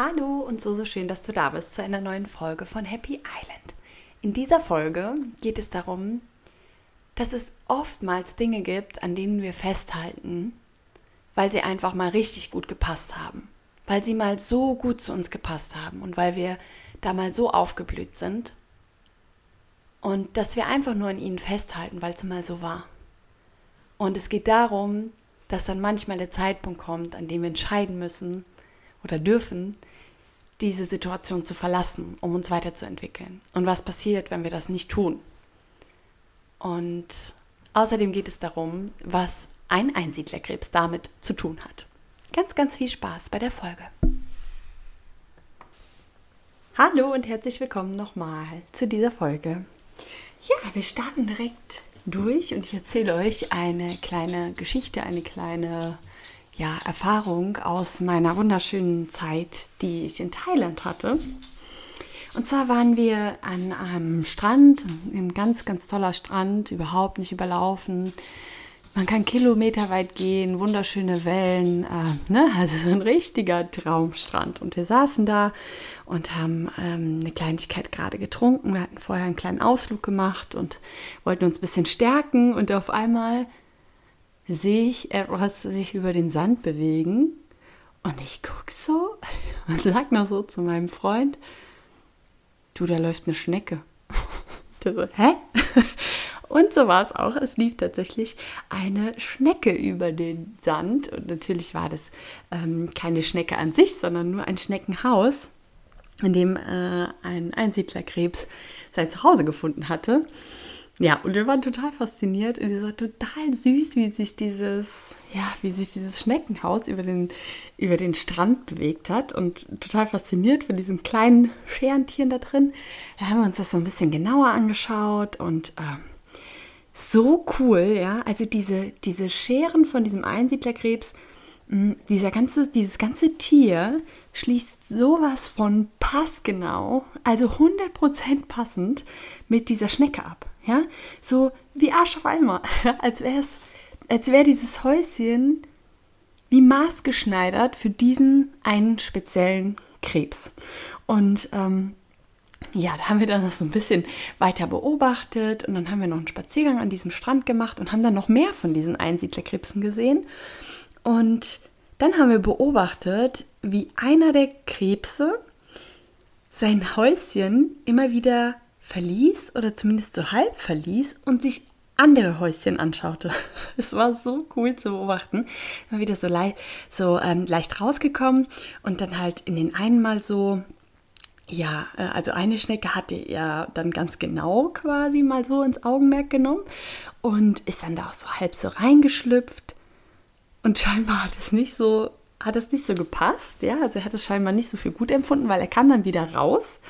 Hallo und so, so schön, dass du da bist zu einer neuen Folge von Happy Island. In dieser Folge geht es darum, dass es oftmals Dinge gibt, an denen wir festhalten, weil sie einfach mal richtig gut gepasst haben. Weil sie mal so gut zu uns gepasst haben und weil wir da mal so aufgeblüht sind. Und dass wir einfach nur an ihnen festhalten, weil es mal so war. Und es geht darum, dass dann manchmal der Zeitpunkt kommt, an dem wir entscheiden müssen oder dürfen, diese Situation zu verlassen, um uns weiterzuentwickeln. Und was passiert, wenn wir das nicht tun? Und außerdem geht es darum, was ein Einsiedlerkrebs damit zu tun hat. Ganz, ganz viel Spaß bei der Folge. Hallo und herzlich willkommen nochmal zu dieser Folge. Ja, wir starten direkt durch und ich erzähle euch eine kleine Geschichte, eine kleine ja, Erfahrung aus meiner wunderschönen Zeit, die ich in Thailand hatte. Und zwar waren wir an einem Strand, ein ganz, ganz toller Strand, überhaupt nicht überlaufen. Man kann kilometerweit gehen, wunderschöne Wellen, äh, ne? also so ein richtiger Traumstrand. Und wir saßen da und haben ähm, eine Kleinigkeit gerade getrunken. Wir hatten vorher einen kleinen Ausflug gemacht und wollten uns ein bisschen stärken. Und auf einmal sehe ich etwas sich über den Sand bewegen und ich gucke so und sage noch so zu meinem Freund, du, da läuft eine Schnecke. Der so, hä? Und so war es auch. Es lief tatsächlich eine Schnecke über den Sand. Und natürlich war das ähm, keine Schnecke an sich, sondern nur ein Schneckenhaus, in dem äh, ein Einsiedlerkrebs sein Zuhause gefunden hatte. Ja, und wir waren total fasziniert und es war total süß, wie sich dieses, ja, wie sich dieses Schneckenhaus über den, über den Strand bewegt hat und total fasziniert von diesem kleinen Scherentieren da drin. Da haben wir uns das so ein bisschen genauer angeschaut und äh, so cool, ja. Also diese, diese Scheren von diesem Einsiedlerkrebs, mh, dieser ganze, dieses ganze Tier schließt sowas von passgenau, also 100% passend mit dieser Schnecke ab. Ja, so wie Arsch auf Eimer. als wäre als wäre dieses Häuschen wie maßgeschneidert für diesen einen speziellen Krebs. Und ähm, ja, da haben wir dann noch so ein bisschen weiter beobachtet und dann haben wir noch einen Spaziergang an diesem Strand gemacht und haben dann noch mehr von diesen Einsiedlerkrebsen gesehen. Und dann haben wir beobachtet, wie einer der Krebse sein Häuschen immer wieder verließ oder zumindest so halb verließ und sich andere Häuschen anschaute. Es war so cool zu beobachten. Immer wieder so, leicht, so ähm, leicht rausgekommen und dann halt in den einen mal so, ja, äh, also eine Schnecke hatte er dann ganz genau quasi mal so ins Augenmerk genommen und ist dann da auch so halb so reingeschlüpft. Und scheinbar hat es nicht so, hat es nicht so gepasst, ja. Also er hat es scheinbar nicht so viel gut empfunden, weil er kam dann wieder raus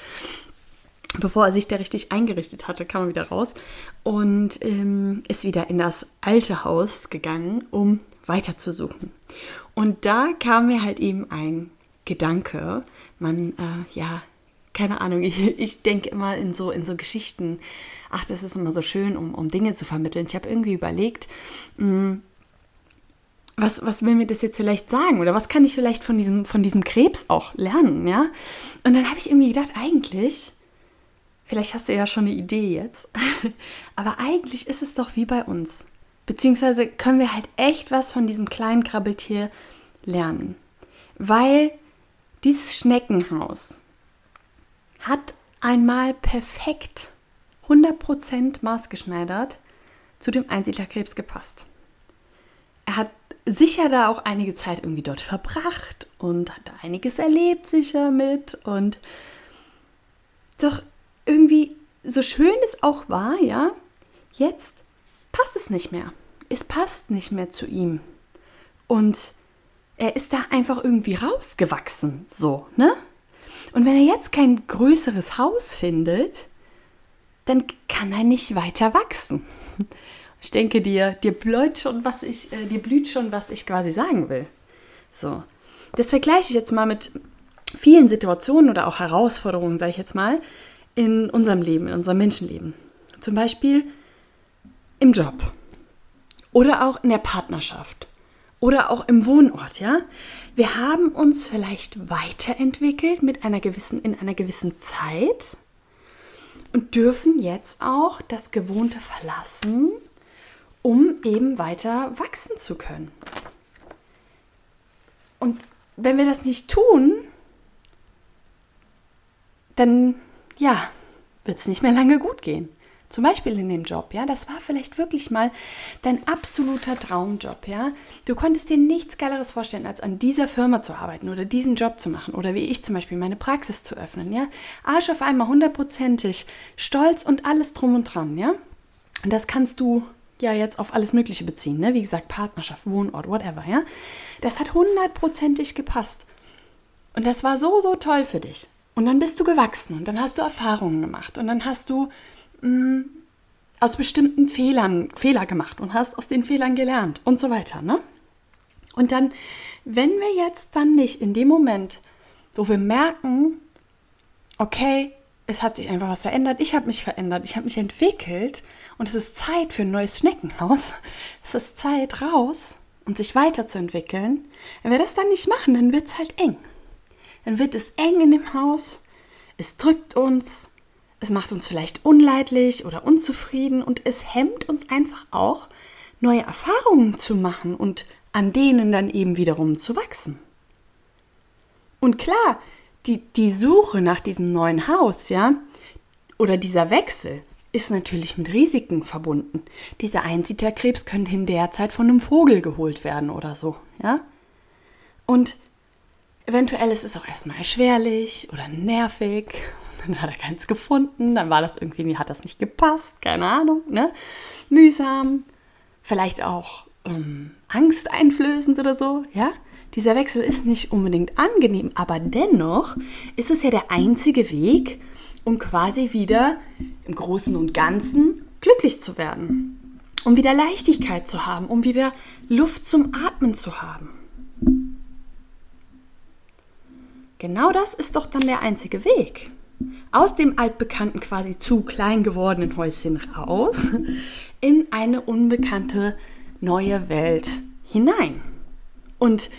bevor er sich da richtig eingerichtet hatte, kam er wieder raus und ähm, ist wieder in das alte Haus gegangen, um weiterzusuchen. Und da kam mir halt eben ein Gedanke. Man, äh, ja, keine Ahnung, ich, ich denke immer in so, in so Geschichten, ach, das ist immer so schön, um, um Dinge zu vermitteln. Ich habe irgendwie überlegt, mh, hm, was, was will mir das jetzt vielleicht sagen? Oder was kann ich vielleicht von diesem, von diesem Krebs auch lernen, ja? Und dann habe ich irgendwie gedacht, eigentlich Vielleicht hast du ja schon eine Idee jetzt. Aber eigentlich ist es doch wie bei uns. Beziehungsweise können wir halt echt was von diesem kleinen Krabbeltier lernen. Weil Dieses Schneckenhaus hat einmal perfekt 100% maßgeschneidert zu dem Einsiedlerkrebs gepasst. Er hat sicher da auch einige Zeit irgendwie dort verbracht und hat da einiges erlebt sicher mit und doch irgendwie so schön es auch war, ja, jetzt passt es nicht mehr. Es passt nicht mehr zu ihm. Und er ist da einfach irgendwie rausgewachsen, so, ne? Und wenn er jetzt kein größeres Haus findet, dann kann er nicht weiter wachsen. Ich denke, dir, dir blüht schon, was ich, äh, dir blüht schon, was ich quasi sagen will. So. Das vergleiche ich jetzt mal mit vielen Situationen oder auch Herausforderungen, sage ich jetzt mal, in unserem Leben, in unserem Menschenleben. Zum Beispiel im Job oder auch in der Partnerschaft oder auch im Wohnort, ja? Wir haben uns vielleicht weiterentwickelt mit einer gewissen in einer gewissen Zeit und dürfen jetzt auch das gewohnte verlassen, um eben weiter wachsen zu können. Und wenn wir das nicht tun, dann ja, wird es nicht mehr lange gut gehen. Zum Beispiel in dem Job, ja, das war vielleicht wirklich mal dein absoluter Traumjob, ja. Du konntest dir nichts Geileres vorstellen, als an dieser Firma zu arbeiten oder diesen Job zu machen oder wie ich zum Beispiel meine Praxis zu öffnen, ja. Arsch auf einmal hundertprozentig, stolz und alles drum und dran, ja. Und das kannst du ja jetzt auf alles Mögliche beziehen, ne? Wie gesagt, Partnerschaft, Wohnort, whatever, ja. Das hat hundertprozentig gepasst. Und das war so, so toll für dich. Und dann bist du gewachsen und dann hast du Erfahrungen gemacht und dann hast du mh, aus bestimmten Fehlern Fehler gemacht und hast aus den Fehlern gelernt und so weiter. Ne? Und dann, wenn wir jetzt dann nicht in dem Moment, wo wir merken, okay, es hat sich einfach was verändert, ich habe mich verändert, ich habe mich entwickelt und es ist Zeit für ein neues Schneckenhaus, es ist Zeit raus und sich weiterzuentwickeln, wenn wir das dann nicht machen, dann wird es halt eng. Dann wird es eng in dem Haus, es drückt uns, es macht uns vielleicht unleidlich oder unzufrieden und es hemmt uns einfach auch, neue Erfahrungen zu machen und an denen dann eben wiederum zu wachsen. Und klar, die, die Suche nach diesem neuen Haus, ja, oder dieser Wechsel ist natürlich mit Risiken verbunden. Dieser Einsiedlerkrebs könnte in der Zeit von einem Vogel geholt werden oder so, ja. Und eventuell ist es auch erstmal erschwerlich oder nervig dann hat er keins gefunden, dann war das irgendwie, hat das nicht gepasst, keine Ahnung, ne? Mühsam, vielleicht auch ähm, angsteinflößend oder so, ja? Dieser Wechsel ist nicht unbedingt angenehm, aber dennoch ist es ja der einzige Weg, um quasi wieder im Großen und Ganzen glücklich zu werden, um wieder Leichtigkeit zu haben, um wieder Luft zum Atmen zu haben. Genau das ist doch dann der einzige Weg aus dem altbekannten, quasi zu klein gewordenen Häuschen raus in eine unbekannte neue Welt hinein. Und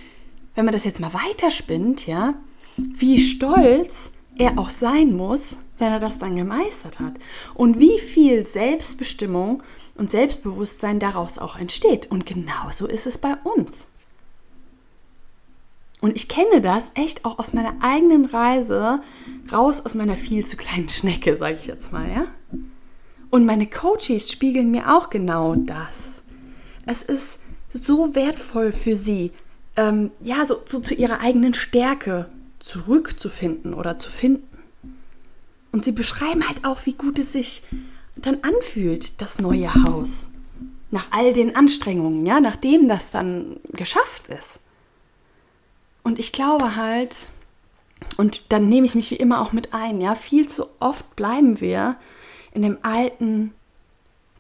wenn man das jetzt mal weiterspinnt, ja, wie stolz er auch sein muss, wenn er das dann gemeistert hat. Und wie viel Selbstbestimmung und Selbstbewusstsein daraus auch entsteht. Und genauso ist es bei uns. Und ich kenne das echt auch aus meiner eigenen Reise raus aus meiner viel zu kleinen Schnecke, sage ich jetzt mal, ja. Und meine Coaches spiegeln mir auch genau das. Es ist so wertvoll für sie, ähm, ja, so, so zu ihrer eigenen Stärke zurückzufinden oder zu finden. Und sie beschreiben halt auch, wie gut es sich dann anfühlt, das neue Haus. Nach all den Anstrengungen, ja, nachdem das dann geschafft ist. Und ich glaube halt, und dann nehme ich mich wie immer auch mit ein, ja, viel zu oft bleiben wir in dem alten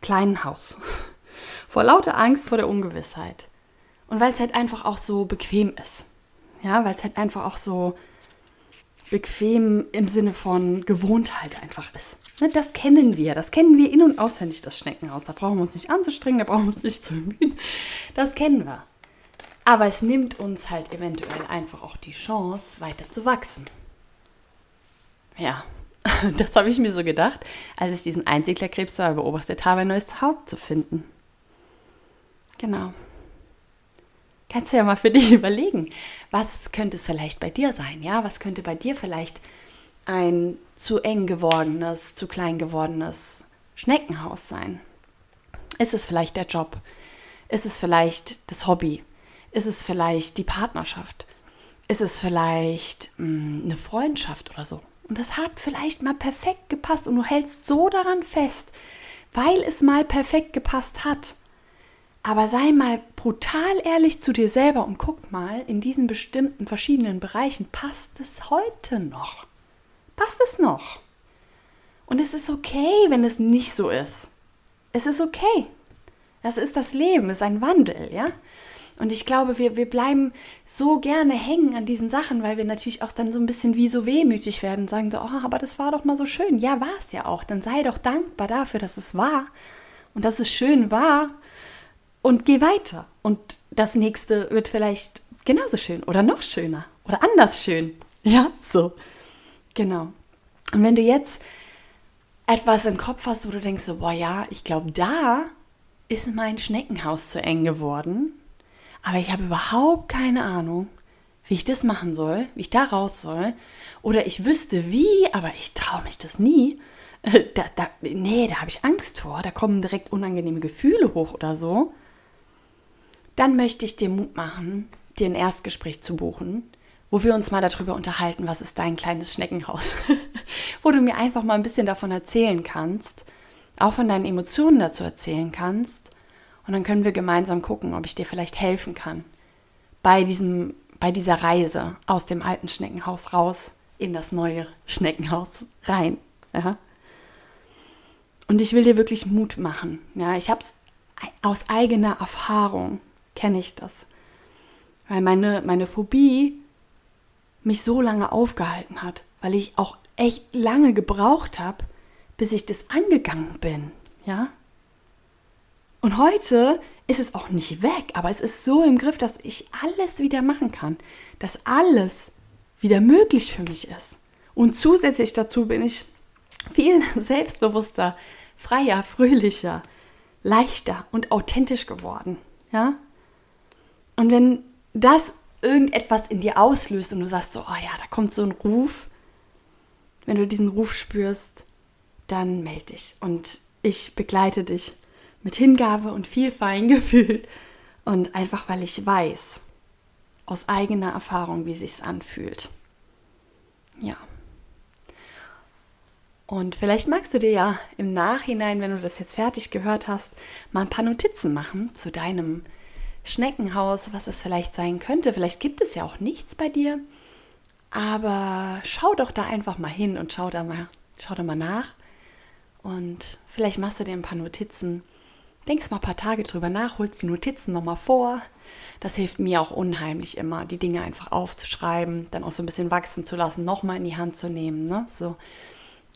kleinen Haus. Vor lauter Angst vor der Ungewissheit. Und weil es halt einfach auch so bequem ist. Ja, weil es halt einfach auch so bequem im Sinne von Gewohntheit einfach ist. Ne, das kennen wir. Das kennen wir in- und auswendig, das Schneckenhaus. Da brauchen wir uns nicht anzustrengen, da brauchen wir uns nicht zu bemühen. Das kennen wir. Aber es nimmt uns halt eventuell einfach auch die Chance, weiter zu wachsen. Ja, das habe ich mir so gedacht, als ich diesen Einsiedlerkrebs da beobachtet habe, ein neues Zuhause zu finden. Genau. Kannst du ja mal für dich überlegen, was könnte es vielleicht bei dir sein? Ja, was könnte bei dir vielleicht ein zu eng gewordenes, zu klein gewordenes Schneckenhaus sein? Ist es vielleicht der Job? Ist es vielleicht das Hobby? Ist es vielleicht die Partnerschaft? Ist es vielleicht mh, hm, eine Freundschaft oder so? Und das hat vielleicht mal perfekt gepasst und du hältst so daran fest, weil es mal perfekt gepasst hat. Aber sei mal brutal ehrlich zu dir selber und guck mal, in diesen bestimmten verschiedenen Bereichen passt es heute noch. Passt es noch? Und es ist okay, wenn es nicht so ist. Es ist okay. Das ist das Leben, es ist ein Wandel, ja? Und ich glaube, wir, wir bleiben so gerne hängen an diesen Sachen, weil wir natürlich auch dann so ein bisschen wie so wehmütig werden und sagen so, oh, aber das war doch mal so schön. Ja, war es ja auch. Dann sei doch dankbar dafür, dass es war und dass es schön war und geh weiter. Und das nächste wird vielleicht genauso schön oder noch schöner oder anders schön. Ja, so. Genau. Und wenn du jetzt etwas im Kopf hast, wo du denkst so, boah ja, ich glaube, da ist mein Schneckenhaus zu eng geworden, aber ich habe überhaupt keine Ahnung, wie ich das machen soll, wie ich da raus soll. Oder ich wüsste wie, aber ich traue mich das nie. Da, da, nee, da habe ich Angst vor. Da kommen direkt unangenehme Gefühle hoch oder so. Dann möchte ich dir Mut machen, dir ein Erstgespräch zu buchen, wo wir uns mal darüber unterhalten, was ist dein kleines Schneckenhaus. wo du mir einfach mal ein bisschen davon erzählen kannst, auch von deinen Emotionen dazu erzählen kannst und dann können wir gemeinsam gucken, ob ich dir vielleicht helfen kann bei, diesem, bei dieser Reise aus dem alten Schneckenhaus raus in das neue Schneckenhaus rein. Ja? Und ich will dir wirklich Mut machen. Ja, ich habe es aus eigener Erfahrung, kenne ich das. Weil meine, meine Phobie mich so lange aufgehalten hat, weil ich auch echt lange gebraucht habe, bis ich das angegangen bin. Ja? Und heute ist es auch nicht weg, aber es ist so im Griff, dass ich alles wieder machen kann, dass alles wieder möglich für mich ist. Und zusätzlich dazu bin ich viel selbstbewusster, freier, fröhlicher, leichter und authentisch geworden. Ja? Und wenn das irgendetwas in dir auslöst und du sagst so, oh ja, da kommt so ein Ruf, wenn du diesen Ruf spürst, dann melde dich und ich begleite dich mit Hingabe und viel Feingefühl und einfach weil ich weiß aus eigener Erfahrung, wie sich's anfühlt. Ja. Und vielleicht magst du dir ja im Nachhinein, wenn du das jetzt fertig gehört hast, mal ein paar Notizen machen zu deinem Schneckenhaus, was es vielleicht sein könnte. Vielleicht gibt es ja auch nichts bei dir, aber schau doch da einfach mal hin und schau da mal, schau da mal nach. Und vielleicht machst du dir ein paar Notizen denkst mal ein paar Tage drüber nach, holst die Notizen nochmal vor. Das hilft mir auch unheimlich immer, die Dinge einfach aufzuschreiben, dann auch so ein bisschen wachsen zu lassen, nochmal in die Hand zu nehmen. Ne? So,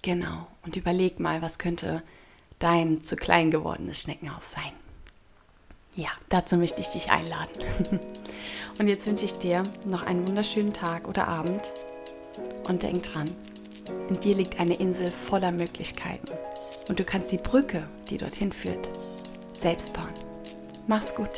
genau. Und überleg mal, was könnte dein zu klein gewordenes Schneckenhaus sein. Ja, dazu möchte ich dich einladen. Und jetzt wünsche ich dir noch einen wunderschönen Tag oder Abend. Und denk dran, in dir liegt eine Insel voller Möglichkeiten. Und du kannst die Brücke, die dorthin führt, selbst bauen. Mach's gut.